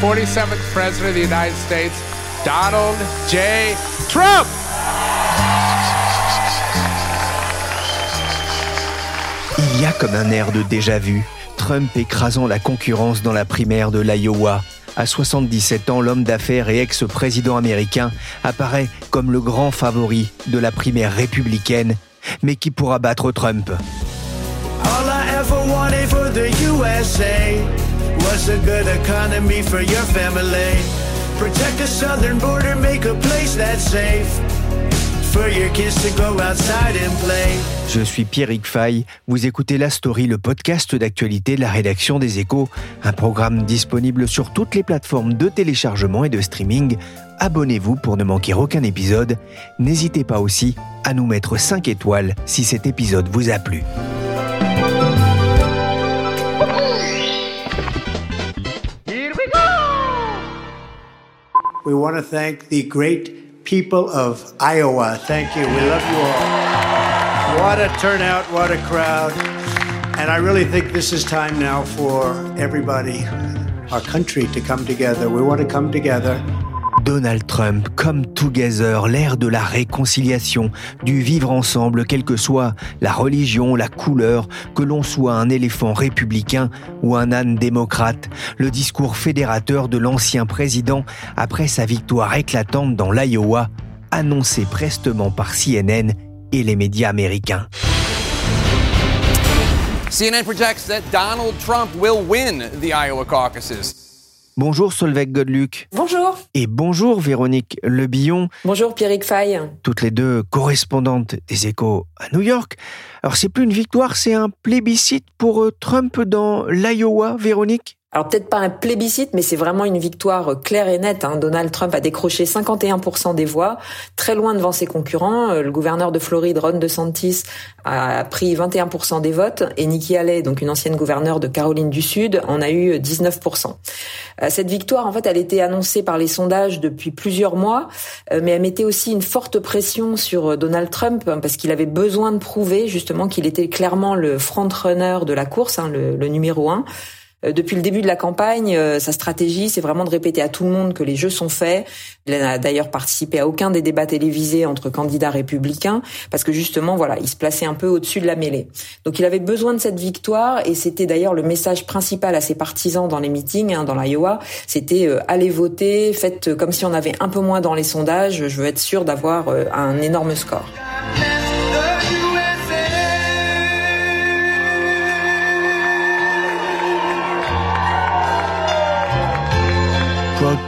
47th President of the United States, Donald J. Trump. Il y a comme un air de déjà-vu, Trump écrasant la concurrence dans la primaire de l'Iowa. À 77 ans, l'homme d'affaires et ex-président américain apparaît comme le grand favori de la primaire républicaine, mais qui pourra battre Trump. All I ever was a good economy for your family. Protect the southern border, make a place that's safe. For your kids to go outside and play. Je suis Pierrick Fay, vous écoutez La Story, le podcast d'actualité de la rédaction des Échos, un programme disponible sur toutes les plateformes de téléchargement et de streaming. Abonnez-vous pour ne manquer aucun épisode. N'hésitez pas aussi à nous mettre 5 étoiles si cet épisode vous a plu. We want to thank the great people of Iowa. Thank you. We love you all. What a turnout, what a crowd. And I really think this is time now for everybody, our country, to come together. We want to come together. Donald Trump, comme Together, l'ère de la réconciliation, du vivre ensemble, quelle que soit la religion, la couleur, que l'on soit un éléphant républicain ou un âne démocrate, le discours fédérateur de l'ancien président après sa victoire éclatante dans l'Iowa, annoncé prestement par CNN et les médias américains. CNN projects that Donald Trump will win the Iowa caucuses. Bonjour Solveig Godluc. Bonjour. Et bonjour Véronique Lebillon. Bonjour Pierrick Fay. Toutes les deux correspondantes des échos à New York. Alors c'est plus une victoire, c'est un plébiscite pour euh, Trump dans l'Iowa, Véronique? Alors peut-être pas un plébiscite, mais c'est vraiment une victoire claire et nette. Hein. Donald Trump a décroché 51% des voix, très loin devant ses concurrents. Euh, le gouverneur de Floride, Ron DeSantis, a pris 21% des votes, et Nikki Haley, donc une ancienne gouverneure de Caroline du Sud, en a eu 19%. Euh, cette victoire, en fait, elle était annoncée par les sondages depuis plusieurs mois, euh, mais elle mettait aussi une forte pression sur Donald Trump hein, parce qu'il avait besoin de prouver justement qu'il était clairement le front-runner de la course, hein, le, le numéro un. Euh, depuis le début de la campagne, euh, sa stratégie, c'est vraiment de répéter à tout le monde que les jeux sont faits. Il n'a d'ailleurs participé à aucun des débats télévisés entre candidats républicains parce que justement, voilà, il se plaçait un peu au-dessus de la mêlée. Donc il avait besoin de cette victoire et c'était d'ailleurs le message principal à ses partisans dans les meetings, hein, dans l'Iowa, c'était euh, allez voter, faites comme si on avait un peu moins dans les sondages. Je veux être sûr d'avoir un énorme score.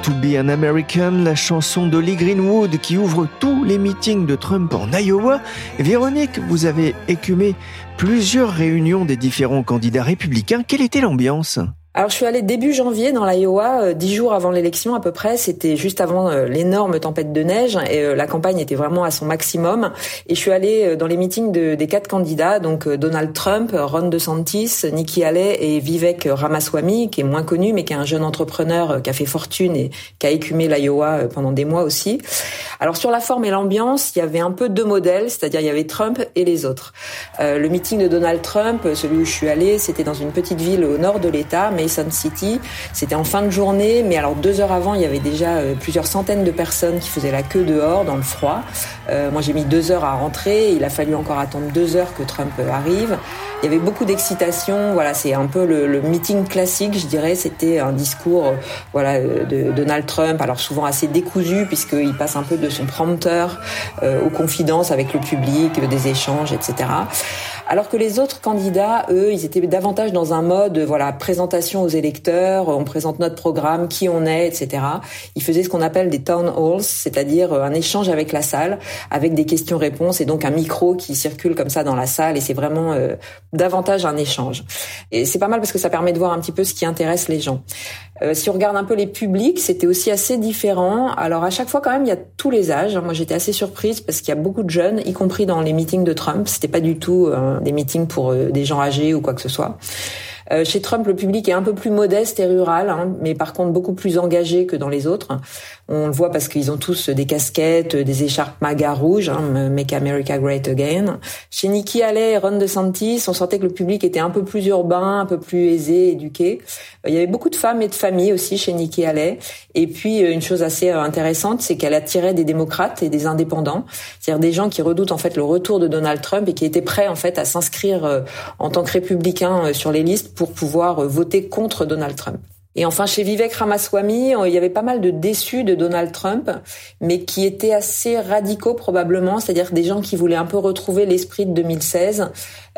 To be an American, la chanson Lee Greenwood qui ouvre tous les meetings de Trump en Iowa. Véronique, vous avez écumé plusieurs réunions des différents candidats républicains. Quelle était l'ambiance? Alors je suis allée début janvier dans l'Iowa, euh, dix jours avant l'élection à peu près. C'était juste avant euh, l'énorme tempête de neige et euh, la campagne était vraiment à son maximum. Et je suis allée dans les meetings de, des quatre candidats, donc Donald Trump, Ron DeSantis, Nikki Haley et Vivek Ramaswamy, qui est moins connu mais qui est un jeune entrepreneur qui a fait fortune et qui a écumé l'Iowa pendant des mois aussi. Alors sur la forme et l'ambiance, il y avait un peu deux modèles, c'est-à-dire il y avait Trump et les autres. le meeting de Donald Trump, celui où je suis allée, c'était dans une petite ville au nord de l'État, Mason City. C'était en fin de journée, mais alors deux heures avant, il y avait déjà euh, plusieurs centaines de personnes qui faisaient la queue dehors dans le froid. Euh, moi, j'ai mis deux heures à rentrer. Il a fallu encore attendre deux heures que Trump arrive. Il y avait beaucoup d'excitation. Voilà, c'est un peu le, meeting classique, je dirais. C'était un discours, euh, voilà, de Donald Trump. Alors souvent assez décousu puisqu'il passe un peu de son prompteur aux confidences avec le public, des échanges, etc. Alors que les autres candidats, eux, ils étaient davantage dans un mode, voilà, présentation aux électeurs, on présente notre programme, qui on est, etc. Il faisait ce qu'on appelle des town halls, c'est-à-dire un échange avec la salle, avec des questions-réponses et donc un micro qui circule comme ça dans la salle et c'est vraiment davantage un échange. Et c'est pas mal parce que ça permet de voir un petit peu ce qui intéresse les gens. Euh, si on regarde un peu les publics, c'était aussi assez différent. Alors à chaque fois quand même, il y a tous les âges. Moi j'étais assez surprise parce qu'il y a beaucoup de jeunes, y compris dans les meetings de Trump. C'était pas du tout euh, des meetings pour euh, des gens âgés ou quoi que ce soit. Euh, chez Trump, le public est un peu plus modeste et rural, hein, mais par contre beaucoup plus engagé que dans les autres. On le voit parce qu'ils ont tous des casquettes, des écharpes MAGA rouges, hein, Make America Great Again. Chez Nikki Haley et Ron DeSantis, on sentait que le public était un peu plus urbain, un peu plus aisé, éduqué. Euh, il y avait beaucoup de femmes et de familles aussi chez Nikki Haley. Et puis euh, une chose assez intéressante, c'est qu'elle attirait des démocrates et des indépendants, c'est-à-dire des gens qui redoutent en fait le retour de Donald Trump et qui étaient prêts en fait à s'inscrire en tant que républicains sur les listes pour pouvoir euh, voter contre Donald Trump. Et enfin, chez Vivek Ramaswamy, euh, il y avait pas mal de déçus de Donald Trump, mais qui étaient assez radicaux probablement, c'est-à-dire des gens qui voulaient un peu retrouver l'esprit de 2016.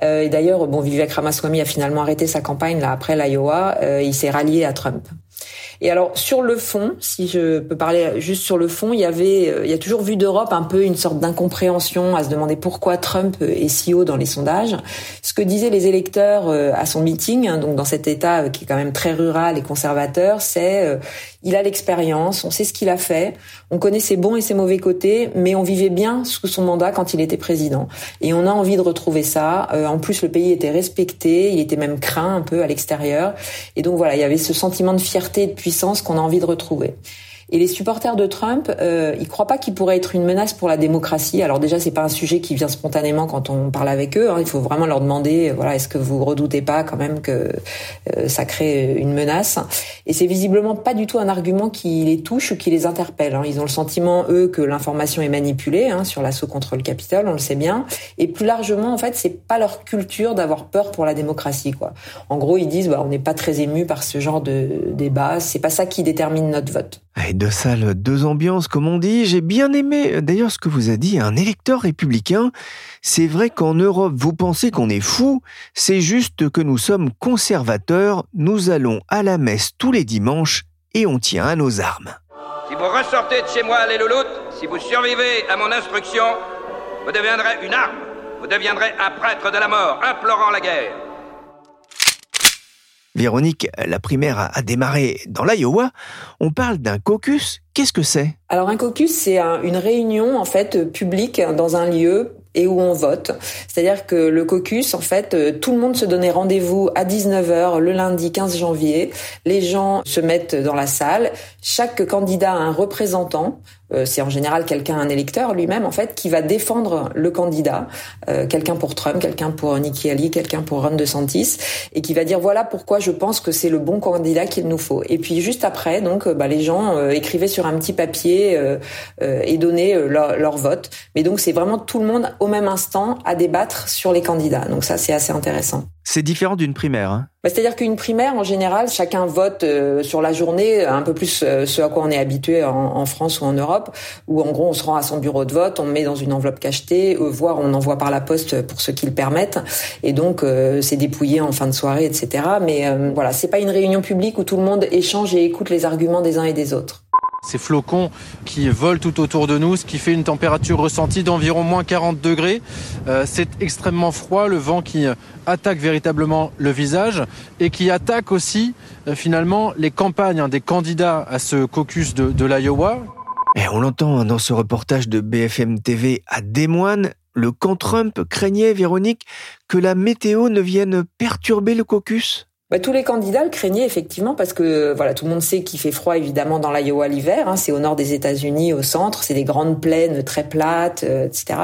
Euh, et d'ailleurs, bon, Vivek Ramaswamy a finalement arrêté sa campagne là après l'Iowa. il s'est rallié à Trump. Et alors sur le fond, si je peux parler juste sur le fond, il y avait, euh, il y a toujours vu d'Europe un peu une sorte d'incompréhension à se demander pourquoi Trump est si haut dans les sondages. Ce que disaient les électeurs euh, à son meeting, hein, donc dans cet État euh, qui est quand même très rural et conservateur, c'est il a l'expérience, on sait ce qu'il a fait, on connaît ses bons et ses mauvais côtés, mais on vivait bien sous son mandat quand il était président. Et on a envie de retrouver ça. en plus, le pays était respecté, il était même craint un peu à l'extérieur. Et donc voilà, il y avait ce sentiment de fierté et de puissance qu'on a envie de retrouver. Et les supporters de Trump, euh, ils croient pas qu'il pourrait être une menace pour la démocratie. Alors déjà, c'est pas un sujet qui vient spontanément quand on parle avec eux. Hein. Il faut vraiment leur demander, voilà, est-ce que vous redoutez pas quand même que euh, ça crée une menace? Et c'est visiblement pas du tout un argument qui les touche ou qui les interpelle. Hein. Ils ont le sentiment eux que l'information est manipulée hein, sur l'assaut contre le Capitole, on le sait bien. Et plus largement, en fait, c'est pas leur culture d'avoir peur pour la démocratie, quoi. En gros, ils disent, bah, on n'est pas très ému par ce genre de débat. C'est pas ça qui détermine notre vote. Et deux salles, deux ambiances, comme on dit. J'ai bien aimé d'ailleurs ce que vous a dit un électeur républicain. C'est vrai qu'en Europe, vous pensez qu'on est fou. C'est juste que nous sommes conservateurs. Nous allons à la messe tous les dimanches et on tient à nos armes. Si vous ressortez de chez moi, les louloutes, si vous survivez à mon instruction, vous deviendrez une arme. Vous deviendrez un prêtre de la mort, implorant la guerre. Véronique, la primaire a démarré dans l'Iowa. On parle d'un caucus. Qu'est-ce que c'est? Alors un caucus, c'est une réunion en fait publique dans un lieu et où on vote. C'est-à-dire que le caucus, en fait, euh, tout le monde se donnait rendez-vous à 19h le lundi 15 janvier. Les gens se mettent dans la salle. Chaque candidat a un représentant. Euh, c'est en général quelqu'un, un électeur lui-même, en fait, qui va défendre le candidat. Euh, quelqu'un pour Trump, quelqu'un pour Nikki Haley, quelqu'un pour Ron DeSantis. Et qui va dire, voilà pourquoi je pense que c'est le bon candidat qu'il nous faut. Et puis juste après, donc, bah, les gens écrivaient sur un petit papier et donnaient leur, leur vote. Mais donc, c'est vraiment tout le monde au même instant à débattre sur les candidats. Donc ça, c'est assez intéressant. C'est différent d'une primaire. Hein bah, C'est-à-dire qu'une primaire, en général, chacun vote euh, sur la journée, un peu plus euh, ce à quoi on est habitué en, France ou en Europe, où en gros on se rend à son bureau de vote, on met dans une enveloppe cachetée, euh, voire on envoie par la poste pour ceux qui le permettent, et donc c'est dépouillé en fin de soirée, etc. Mais voilà, c'est pas une réunion publique où tout le monde échange et écoute les arguments des uns et des autres ces flocons qui volent tout autour de nous, ce qui fait une température ressentie d'environ moins 40 degrés. Euh, c'est extrêmement froid, le vent qui attaque véritablement le visage et qui attaque aussi euh, finalement les campagnes hein, des candidats à ce caucus de, l'Iowa. Et on l'entend dans ce reportage de BFM TV à Des Moines, le camp Trump craignait, Véronique, que la météo ne vienne perturber le caucus tous les candidats le craignaient effectivement parce que voilà tout le monde sait qu'il fait froid évidemment dans l'Iowa l'hiver. Hein, c'est au nord des États-Unis, au centre, c'est des grandes plaines très plates, euh, etc.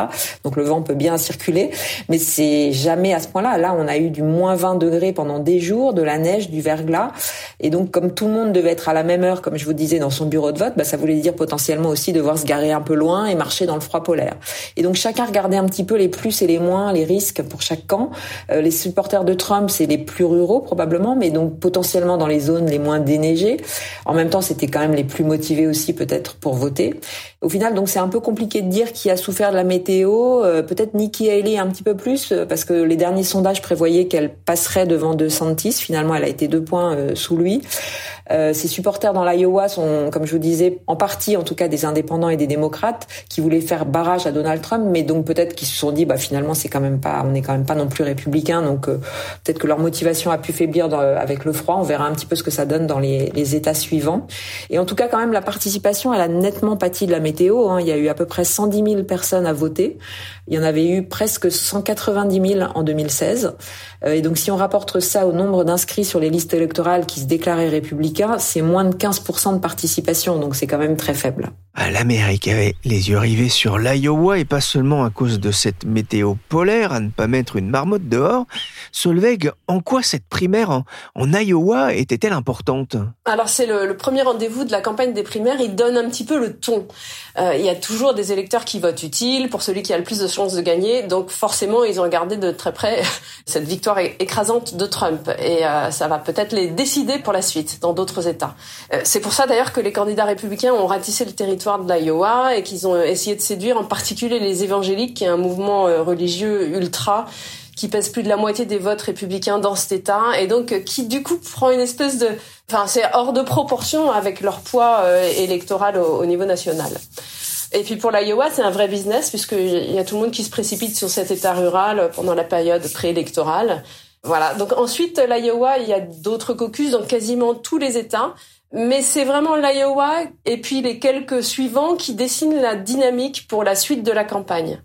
Donc le vent peut bien circuler, mais c'est jamais à ce point-là. Là, on a eu du moins 20 degrés pendant des jours, de la neige, du verglas, et donc comme tout le monde devait être à la même heure, comme je vous disais, dans son bureau de vote, bah, ça voulait dire potentiellement aussi devoir se garer un peu loin et marcher dans le froid polaire. Et donc chacun regardait un petit peu les plus et les moins, les risques pour chaque camp. Euh, les supporters de Trump, c'est les plus ruraux probablement mais donc potentiellement dans les zones les moins déneigées. En même temps, c'était quand même les plus motivés aussi peut-être pour voter. Au final, donc c'est un peu compliqué de dire qui a souffert de la météo. Euh, peut-être Nikki Haley un petit peu plus, euh, parce que les derniers sondages prévoyaient qu'elle passerait devant DeSantis. Finalement, elle a été deux points euh, sous lui. Ses supporters dans l'Iowa sont, comme je vous disais, en partie, en tout cas, des indépendants et des démocrates qui voulaient faire barrage à Donald Trump, mais donc peut-être qu'ils se sont dit, bah finalement, c'est quand même pas, on n'est quand même pas non plus républicain, donc peut-être que leur motivation a pu faiblir avec le froid. On verra un petit peu ce que ça donne dans les, les, États suivants. Et en tout cas, quand même, la participation, elle a nettement pâti de la météo. Hein. Il y a eu à peu près 110 000 personnes à voter. Il y en avait eu presque 190 000 en 2016. Euh, et donc, si on rapporte ça au nombre d'inscrits sur les listes électorales qui se déclaraient républicains c'est moins de 15% de participation, donc c'est quand même très faible. L'Amérique avait les yeux rivés sur l'Iowa et pas seulement à cause de cette météo polaire à ne pas mettre une marmotte dehors. Solveig, en quoi cette primaire en, Iowa était-elle importante? Alors c'est le, premier rendez-vous de la campagne des primaires, il donne un petit peu le ton. Euh, il y a toujours des électeurs qui votent utile pour celui qui a le plus de chances de gagner, donc forcément ils ont regardé de très près cette victoire écrasante de Trump et euh, ça va peut-être les décider pour la suite dans d'autres États. Euh, c'est pour ça d'ailleurs que les candidats républicains ont ratissé le territoire de l'Iowa et qu'ils ont essayé de séduire en particulier les évangéliques, qui est un mouvement religieux ultra qui pèse plus de la moitié des votes républicains dans cet État, et donc euh, qui du coup prend une espèce de, enfin c'est hors de proportion avec leur poids euh, électoral au, niveau national. Et puis pour l'Iowa, c'est un vrai business puisqu'il y a tout le monde qui se précipite sur cet État rural pendant la période préélectorale. Voilà. Donc ensuite, l'Iowa, il y a d'autres caucus dans quasiment tous les États. Mais c'est vraiment l'Iowa et puis les quelques suivants qui dessinent la dynamique pour la suite de la campagne.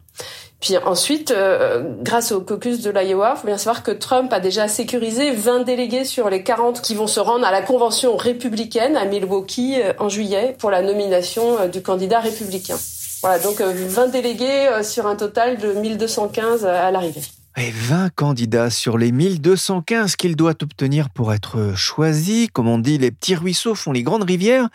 Puis ensuite, euh, grâce au caucus de l'Iowa, faut bien savoir que Trump a déjà sécurisé 20 délégués sur les 40 qui vont se rendre à la convention républicaine à Milwaukee euh, en juillet pour la nomination euh, du candidat républicain. Voilà, donc 20 délégués sur un total de 1215 à l'arrivée. Et 20 candidats sur les 1215 qu'il doit obtenir pour être choisi. Comme on dit, les petits ruisseaux font les grandes rivières.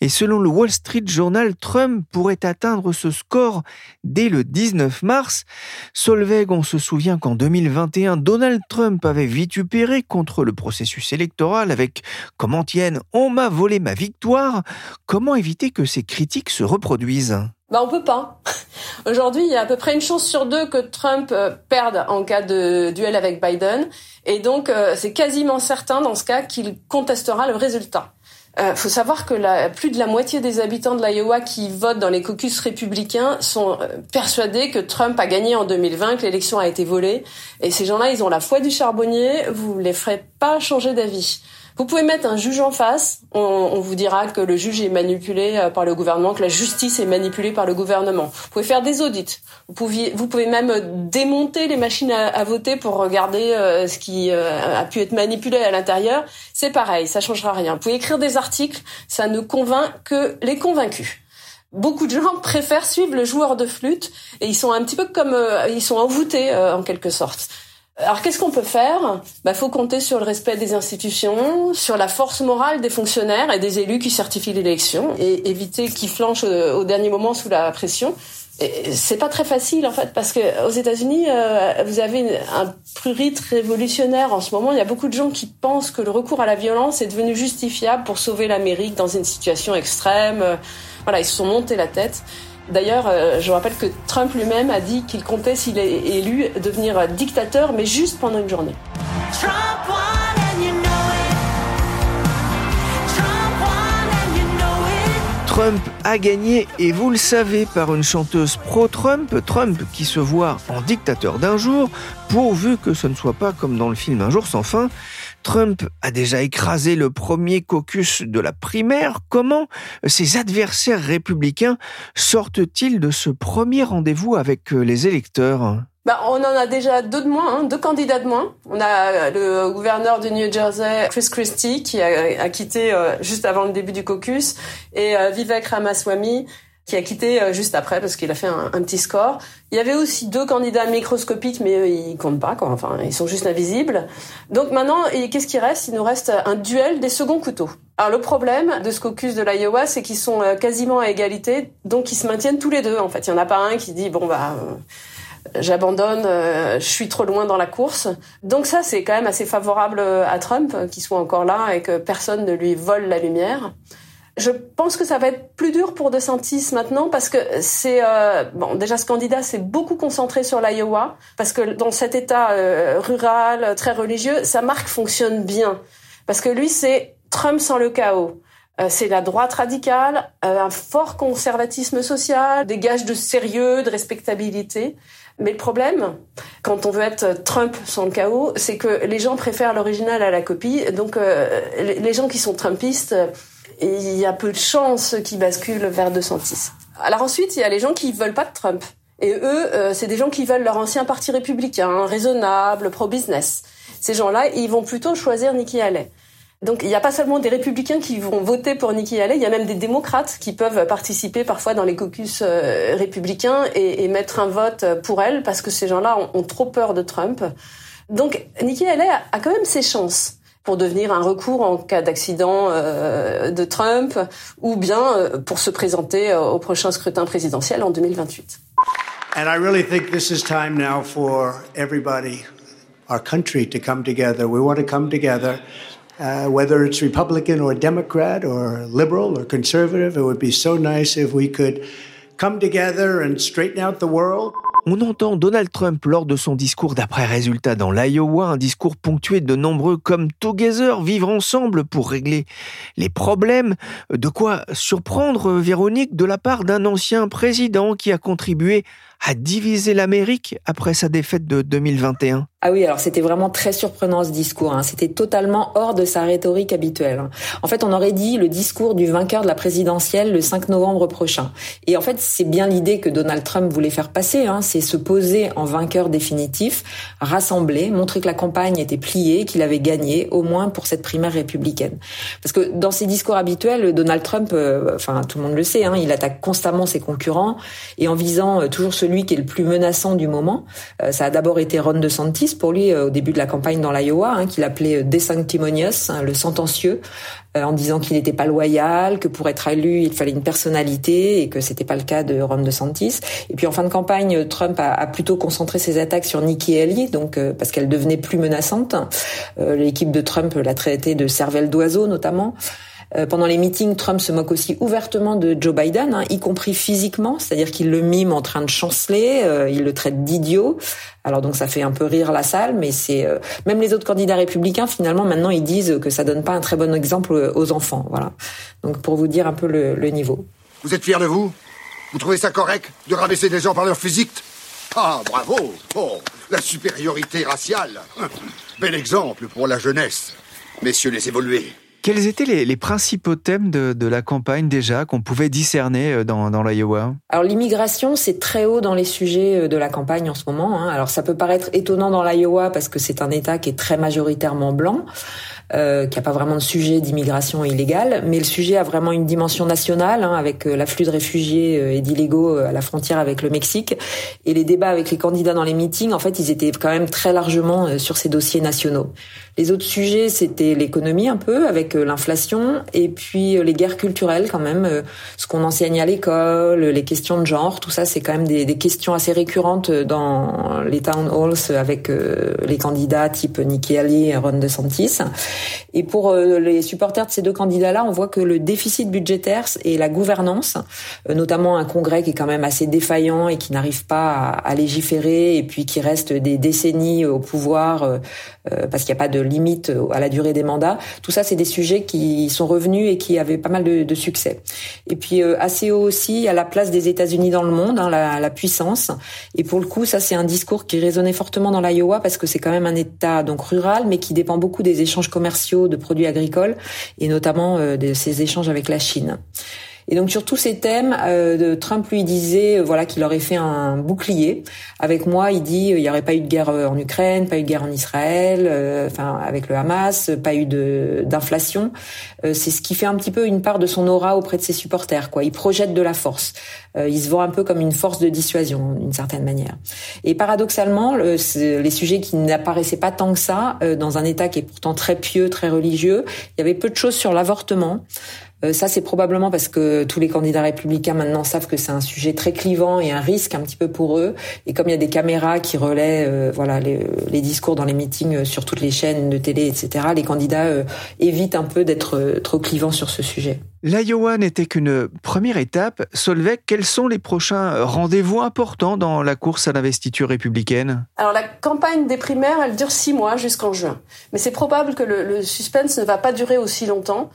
Et selon le Wall Street Journal, Trump pourrait atteindre ce score dès le 19 mars. Solveig, on se souvient qu'en 2021, Donald Trump avait vitupéré contre le processus électoral avec Comment tienne, on m'a volé ma victoire. Comment éviter que ces critiques se reproduisent? Bah on peut pas. Aujourd'hui, il y a à peu près une chance sur deux que Trump euh, perde en cas de duel avec Biden, et donc euh, c'est quasiment certain dans ce cas qu'il contestera le résultat. Euh, faut savoir que la, plus de la moitié des habitants de l'Iowa qui votent dans les caucus républicains sont persuadés que Trump a gagné en 2020, que l'élection a été volée. Et ces gens-là, ils ont la foi du charbonnier. Vous les ferez pas changer d'avis. Vous pouvez mettre un juge en face. On, vous dira que le juge est manipulé euh, par le gouvernement, que la justice est manipulée par le gouvernement. Vous pouvez faire des audits. Vous, pouviez, vous pouvez même démonter les machines à, voter pour regarder euh, ce qui euh, a pu être manipulé à l'intérieur. C'est pareil, ça changera rien. Vous pouvez écrire des articles, ça ne convainc que les convaincus beaucoup de gens préfèrent suivre le joueur de flûte et ils sont un petit peu comme ils sont envoûtés en quelque sorte. Alors qu'est-ce qu'on peut faire? Bah faut compter sur le respect des institutions, sur la force morale des fonctionnaires et des élus qui certifient l'élection et éviter qu'ils flanchent euh, au dernier moment sous la pression. C'est pas très facile en fait parce que aux États-Unis euh, vous avez un prurite révolutionnaire en ce moment. Il y a beaucoup de gens qui pensent que le recours à la violence est devenu justifiable pour sauver l'Amérique dans une situation extrême. Voilà, ils se sont montés la tête. D'ailleurs, euh, je rappelle que Trump lui-même a dit qu'il comptait, s'il est élu, devenir dictateur, mais juste pendant une journée. Trump a gagné, et vous le savez, par une chanteuse pro-Trump, Trump qui se voit en dictateur d'un jour, pourvu que ce ne soit pas comme dans le film Un jour sans fin. Trump a déjà écrasé le premier caucus de la primaire. Comment ses adversaires républicains sortent-ils de ce premier rendez-vous avec les électeurs? Bah, on en a déjà deux de moins, hein, deux candidats de moins. On a le gouverneur de New Jersey, Chris Christie, qui a, quitté euh, juste avant le début du caucus, et euh, Vivek Ramaswamy, qui a quitté euh, juste après parce qu'il a fait un, petit score. Il y avait aussi deux candidats microscopiques, mais eux, ils comptent pas, quoi. Enfin, ils sont juste invisibles. Donc maintenant, qu'est-ce qui reste? Il nous reste un duel des seconds couteaux. Alors le problème de ce caucus de l'Iowa, c'est qu'ils sont quasiment à égalité, donc ils se maintiennent tous les deux. En fait, il y en a pas un qui dit bon bah j'abandonne, je suis trop loin dans la course. Donc ça, c'est quand même assez favorable à Trump, qu'il soit encore là et que personne ne lui vole la lumière. Je pense que ça va être plus dur pour DeSantis maintenant parce que c'est euh, bon déjà ce candidat s'est beaucoup concentré sur l'Iowa parce que dans cet État euh, rural très religieux, sa marque fonctionne bien parce que lui c'est Trump sans le chaos. Euh, c'est la droite radicale, un fort conservatisme social, des gages de sérieux, de respectabilité. Mais le problème, quand on veut être Trump sans le chaos, c'est que les gens préfèrent l'original à la copie. Donc les gens qui sont Trumpistes et il y a peu de chances qu'ils basculent vers 206. Alors ensuite, il y a les gens qui veulent pas de Trump. Et eux, euh, c'est des gens qui veulent leur ancien parti républicain, raisonnable, pro-business. Ces gens-là, ils vont plutôt choisir Nikki Haley. Donc il n'y a pas seulement des républicains qui vont voter pour Nikki Haley, il y a même des démocrates qui peuvent participer parfois dans les caucus euh, républicains et, mettre un vote pour elle parce que ces gens-là ont, trop peur de Trump. Donc Nikki Haley a quand même ses chances pour devenir un recours en cas d'accident euh, de Trump ou bien euh, pour se présenter euh, au prochain scrutin présidentiel en 2028. And I really think this is time now for everybody, our country, to come together. We want to come together. Uh, whether it's Republican or Democrat or liberal or conservative, it would be so nice if we could come together and straighten out the world. On entend Donald Trump lors de son discours d'après-résultat dans l'Iowa, un discours ponctué de nombreux comme together, vivre ensemble pour régler les problèmes. De quoi surprendre Véronique de la part d'un ancien président qui a contribué à diviser l'Amérique après sa défaite de 2021 ah oui, alors c'était vraiment très surprenant ce discours. Hein. C'était totalement hors de sa rhétorique habituelle. En fait, on aurait dit le discours du vainqueur de la présidentielle le 5 novembre prochain. Et en fait, c'est bien l'idée que Donald Trump voulait faire passer. Hein. C'est se poser en vainqueur définitif, rassembler, montrer que la campagne était pliée, qu'il avait gagné, au moins pour cette primaire républicaine. Parce que dans ses discours habituels, Donald Trump, euh, enfin tout le monde le sait, hein, il attaque constamment ses concurrents et en visant euh, toujours celui qui est le plus menaçant du moment. Euh, ça a d'abord été Ron DeSantis pour lui euh, au début de la campagne dans l'Iowa, hein, qu'il appelait euh, Desanctimonious, hein, le sentencieux, en disant qu'il n'était pas loyal, que pour être élu il fallait une personnalité et que c'était pas le cas de Ron DeSantis. Et puis en fin de campagne, Trump a, plutôt concentré ses attaques sur Nikki Haley, donc parce qu'elle devenait plus menaçante. L'équipe de Trump l'a traité de cervelle d'oiseau notamment. Euh, pendant les meetings, Trump se moque aussi ouvertement de Joe Biden, hein, y compris physiquement, c'est-à-dire qu'il le mime en train de chanceler, euh, il le traite d'idiot. Alors donc ça fait un peu rire la salle, mais c'est euh, même les autres candidats républicains finalement maintenant ils disent que ça donne pas un très bon exemple aux enfants. Voilà. Donc pour vous dire un peu le, niveau. Vous êtes fier de vous? Vous trouvez ça correct de rabaisser des gens par leur physique? Ah bravo Oh la supériorité raciale Bel exemple pour la jeunesse, messieurs les évolués. Quels étaient les, principaux thèmes de, la campagne déjà qu'on pouvait discerner euh, dans, dans l'Iowa? Alors l'immigration, c'est très haut dans les sujets euh, de la campagne en ce moment. Hein. Alors ça peut paraître étonnant dans l'Iowa parce que c'est un État qui est très majoritairement blanc. Euh, qui a pas vraiment de sujet d'immigration illégale, mais le sujet a vraiment une dimension nationale, hein, avec euh, l'afflux de réfugiés et d'illégaux à la frontière avec le Mexique. Et les débats avec les candidats dans les meetings, en fait, ils étaient quand même très largement sur ces dossiers nationaux. Les autres sujets, c'était l'économie un peu, avec l'inflation, et puis les guerres culturelles quand même, ce qu'on enseigne à l'école, les questions de genre, tout ça, c'est quand même des, des, questions assez récurrentes dans les town halls avec les candidats type Nikki Haley et Ron DeSantis. Et pour euh, les supporters de ces deux candidats-là, on voit que le déficit budgétaire et la gouvernance, euh, notamment un Congrès qui est quand même assez défaillant et qui n'arrive pas à, légiférer et puis qui reste des décennies au pouvoir euh, parce qu'il n'y a pas de limite à la durée des mandats. Tout ça, c'est des sujets qui sont revenus et qui avaient pas mal de, succès. Et puis assez haut aussi, à la place des États-Unis dans le monde, hein, la, la, puissance. Et pour le coup, ça c'est un discours qui résonnait fortement dans l'Iowa parce que c'est quand même un État donc rural, mais qui dépend beaucoup des échanges commerciaux de produits agricoles et notamment euh, de ces échanges avec la Chine. Et donc sur tous ces thèmes, euh, Trump lui disait euh, voilà qu'il aurait fait un bouclier. Avec moi, il dit il n'y aurait pas eu de guerre en Ukraine, pas eu de guerre en Israël, enfin avec le Hamas, pas eu d'inflation. c'est ce qui fait un petit peu une part de son aura auprès de ses supporters. Quoi, il projette de la force. il se voit un peu comme une force de dissuasion d'une certaine manière. Et paradoxalement, les sujets qui n'apparaissaient pas tant que ça dans un État qui est pourtant très pieux, très religieux, il y avait peu de choses sur l'avortement. Ça, c'est probablement parce que tous les candidats républicains maintenant savent que c'est un sujet très clivant et un risque un petit peu pour eux. Et comme il y a des caméras qui relaient, voilà, les, les, discours dans les meetings sur toutes les chaînes de télé, etc., les candidats évitent un peu d'être trop clivants sur ce sujet. L'Iowa n'était qu'une première étape. Solveig, quels sont les prochains rendez-vous importants dans la course à l'investiture républicaine? Alors la campagne des primaires, elle dure six mois jusqu'en juin. Mais c'est probable que le, le suspense ne va pas durer aussi longtemps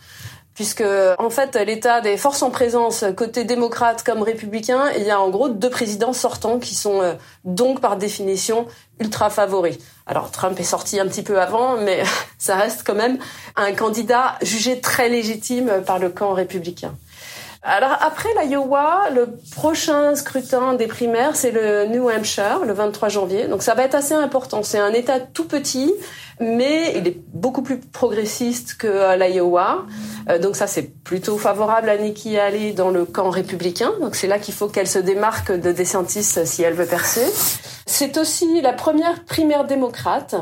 puisque en fait l'état des forces en présence côté démocrate comme républicain, il y a en gros deux présidents sortants qui sont euh, donc par définition ultra favoris. Alors Trump est sorti un petit peu avant, mais ça reste quand même un candidat jugé très légitime par le camp républicain. Alors après l'Iowa, le prochain scrutin des primaires, c'est le New Hampshire, le 23 janvier. Donc ça va être assez important. C'est un État tout petit, mais il est beaucoup plus progressiste que l'Iowa. Euh, donc ça, c'est plutôt favorable à Nikki Haley dans le camp républicain. Donc c'est là qu'il faut qu'elle se démarque de DeSantis si elle veut percer. C'est aussi la première primaire démocrate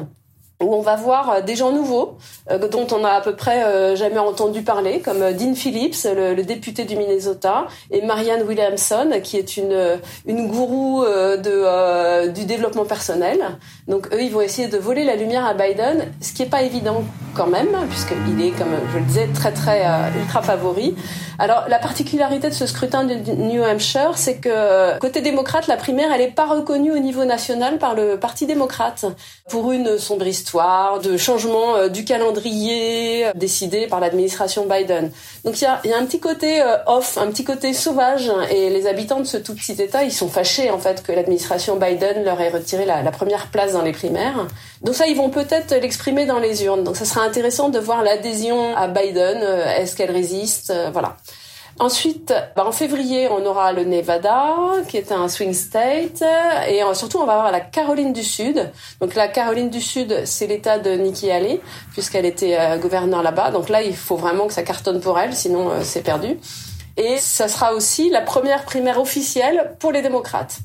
où on va voir euh, des gens nouveaux euh, dont on a à peu près euh, jamais entendu parler, comme Dean Phillips, le, député du Minnesota, et Marianne Williamson, qui est une une gourou de du développement personnel. Donc eux, ils vont essayer de voler la lumière à Biden, ce qui est pas évident quand même, puisqu'il est, comme je le disais, très très ultra favori. Alors la particularité de ce scrutin de New Hampshire, c'est que côté démocrate, la primaire, elle est pas reconnue au niveau national par le Parti démocrate pour une sombre de changement euh, du calendrier euh, décidé par l'administration Biden. Donc il y a, y a, un petit côté euh, off, un petit côté sauvage, et les habitants de ce tout petit État, ils sont fâchés en fait que l'administration Biden leur ait retiré la, la première place dans les primaires. Donc ça, ils vont peut-être l'exprimer dans les urnes. Donc ça sera intéressant de voir l'adhésion à Biden. Est-ce qu'elle résiste Voilà. Ensuite, bah, en février, on aura le Nevada, qui est un swing state, et euh, surtout, on va avoir la Caroline du Sud. Donc la Caroline du Sud, c'est l'état de Nikki Haley, puisqu'elle était euh, gouverneure là-bas. Donc là, il faut vraiment que ça cartonne pour elle, sinon euh, c'est perdu. Et ça sera aussi la première primaire officielle pour les démocrates.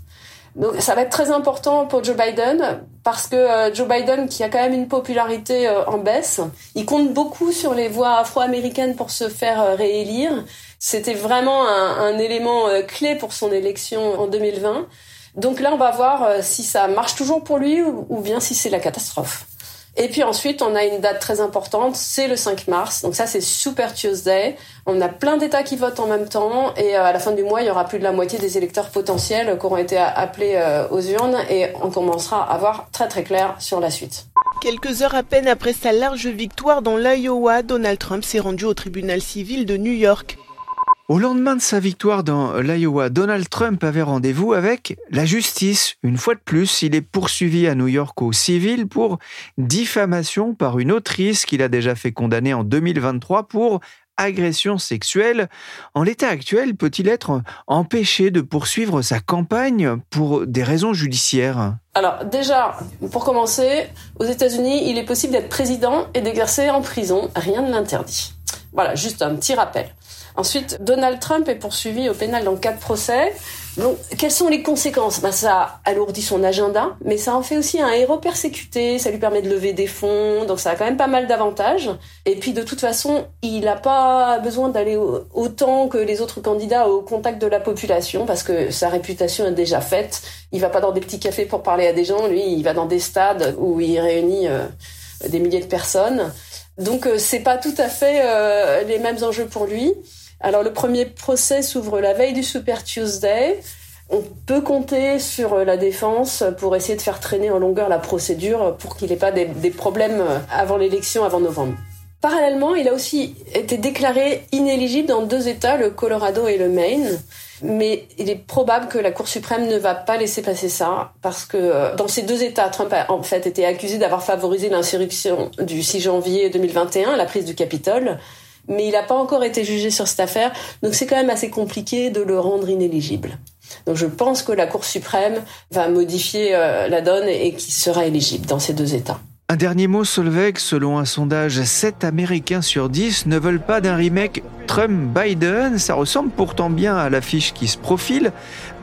Donc ça va être très important pour Joe Biden parce que Joe Biden, qui a quand même une popularité en baisse, il compte beaucoup sur les voix afro-américaines pour se faire réélire. C'était vraiment un, élément euh, clé pour son élection en 2020. Donc là, on va voir euh, si ça marche toujours pour lui ou, bien si c'est la catastrophe. Et puis ensuite, on a une date très importante, c'est le 5 mars. Donc ça, c'est Super Tuesday. On a plein d'États qui votent en même temps. Et euh, à la fin du mois, il y aura plus de la moitié des électeurs potentiels qui auront été appelés aux urnes. Et on commencera à voir très très clair sur la suite. Quelques heures à peine après sa large victoire dans l'Iowa, Donald Trump s'est rendu au tribunal civil de New York. Au lendemain de sa victoire dans l'Iowa, Donald Trump avait rendez-vous avec la justice. Une fois de plus, il est poursuivi à New York au civil pour diffamation par une autrice qu'il a déjà fait condamner en 2023 pour agression sexuelle. En l'état actuel, peut-il être empêché de poursuivre sa campagne pour des raisons judiciaires? Alors déjà, pour commencer, aux États-Unis, il est possible d'être président et d'exercer en prison. Rien ne l'interdit. Voilà, juste un petit rappel. Ensuite, Donald Trump est poursuivi au pénal dans quatre procès. Donc, quelles sont les conséquences? Ben, Ça alourdit son agenda, mais ça en fait aussi un héros persécuté, ça lui permet de lever des fonds, donc ça a quand même pas mal d'avantages. Et puis, de toute façon, il n'a pas besoin d'aller autant que les autres candidats au contact de la population, parce que sa réputation est déjà faite. Il va pas dans des petits cafés pour parler à des gens, lui, il va dans des stades où il réunit euh, des milliers de personnes. Donc, euh, c'est pas tout à fait euh, les mêmes enjeux pour lui. Alors le premier procès s'ouvre la veille du Super Tuesday. On peut compter sur la défense pour essayer de faire traîner en longueur la procédure pour qu'il n'ait pas des, problèmes avant l'élection, avant novembre. Parallèlement, il a aussi été déclaré inéligible dans deux États, le Colorado et le Maine. Mais il est probable que la Cour suprême ne va pas laisser passer ça, parce que euh, dans ces deux États, Trump a en fait été accusé d'avoir favorisé l'insurrection du 6 janvier 2021, la prise du Capitole mais il n'a pas encore été jugé sur cette affaire, donc c'est quand même assez compliqué de le rendre inéligible. Donc je pense que la Cour suprême va modifier euh, la donne et qu'il sera éligible dans ces deux États. Un dernier mot, Solveig. Selon un sondage, 7 Américains sur 10 ne veulent pas d'un remake Trump-Biden. Ça ressemble pourtant bien à l'affiche qui se profile.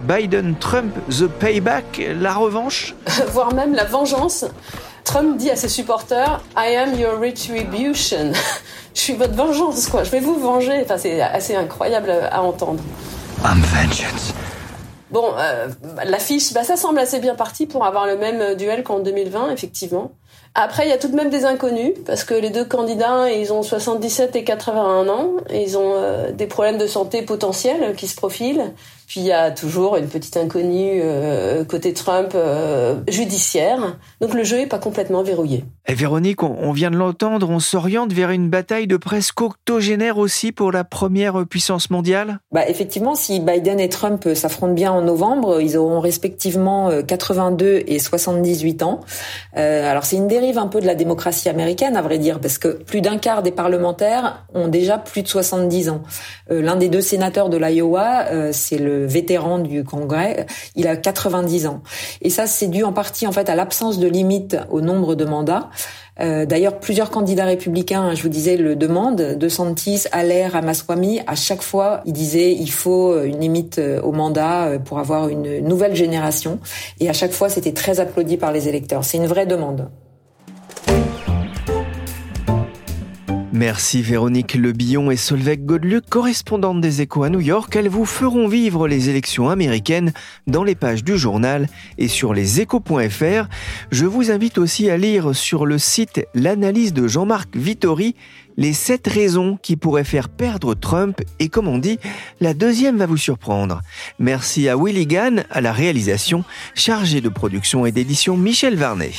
Biden-Trump, The Payback, la revanche? Voire même la vengeance. Trump dit à ses supporters I am your retribution. je suis votre vengeance, quoi. Je vais vous venger. Enfin, c'est assez incroyable à entendre. I'm vengeance. Bon, euh, l'affiche, bah, ça semble assez bien parti pour avoir le même duel qu'en 2020, effectivement. Après, il y a tout de même des inconnus, parce que les deux candidats, ils ont 77 et 81 ans, et ils ont euh, des problèmes de santé potentiels qui se profilent. Puis il y a toujours une petite inconnue euh, côté Trump euh, judiciaire. Donc le jeu est pas complètement verrouillé. Et Véronique, on, vient de l'entendre, on s'oriente vers une bataille de presque octogénaire aussi pour la première puissance mondiale bah, Effectivement, si Biden et Trump s'affrontent bien en novembre, ils auront respectivement 82 et 78 ans. Euh, alors c'est une dérive un peu de la démocratie américaine, à vrai dire, parce que plus d'un quart des parlementaires ont déjà plus de 70 ans. L'un des deux sénateurs de l'Iowa, c'est le vétéran du Congrès, il a 90 ans. Et ça, c'est dû en partie en fait à l'absence de limite au nombre de mandats. Euh, d'ailleurs, plusieurs candidats républicains, je vous disais, le demandent. De Santis, Allaire, Ramaswamy, à chaque fois, ils disaient il faut une limite euh, au mandat euh, pour avoir une nouvelle génération. Et à chaque fois, c'était très applaudi par les électeurs. C'est une vraie demande. Merci Véronique Lebillon et Solveig Godeluc, correspondantes des Échos à New York. Elles vous feront vivre les élections américaines dans les pages du journal et sur leséchos.fr. Je vous invite aussi à lire sur le site l'analyse de Jean-Marc Vittori, les sept raisons qui pourraient faire perdre Trump et comme on dit, la deuxième va vous surprendre. Merci à Willy Gann à la réalisation, chargé de production et d'édition Michel Varnet.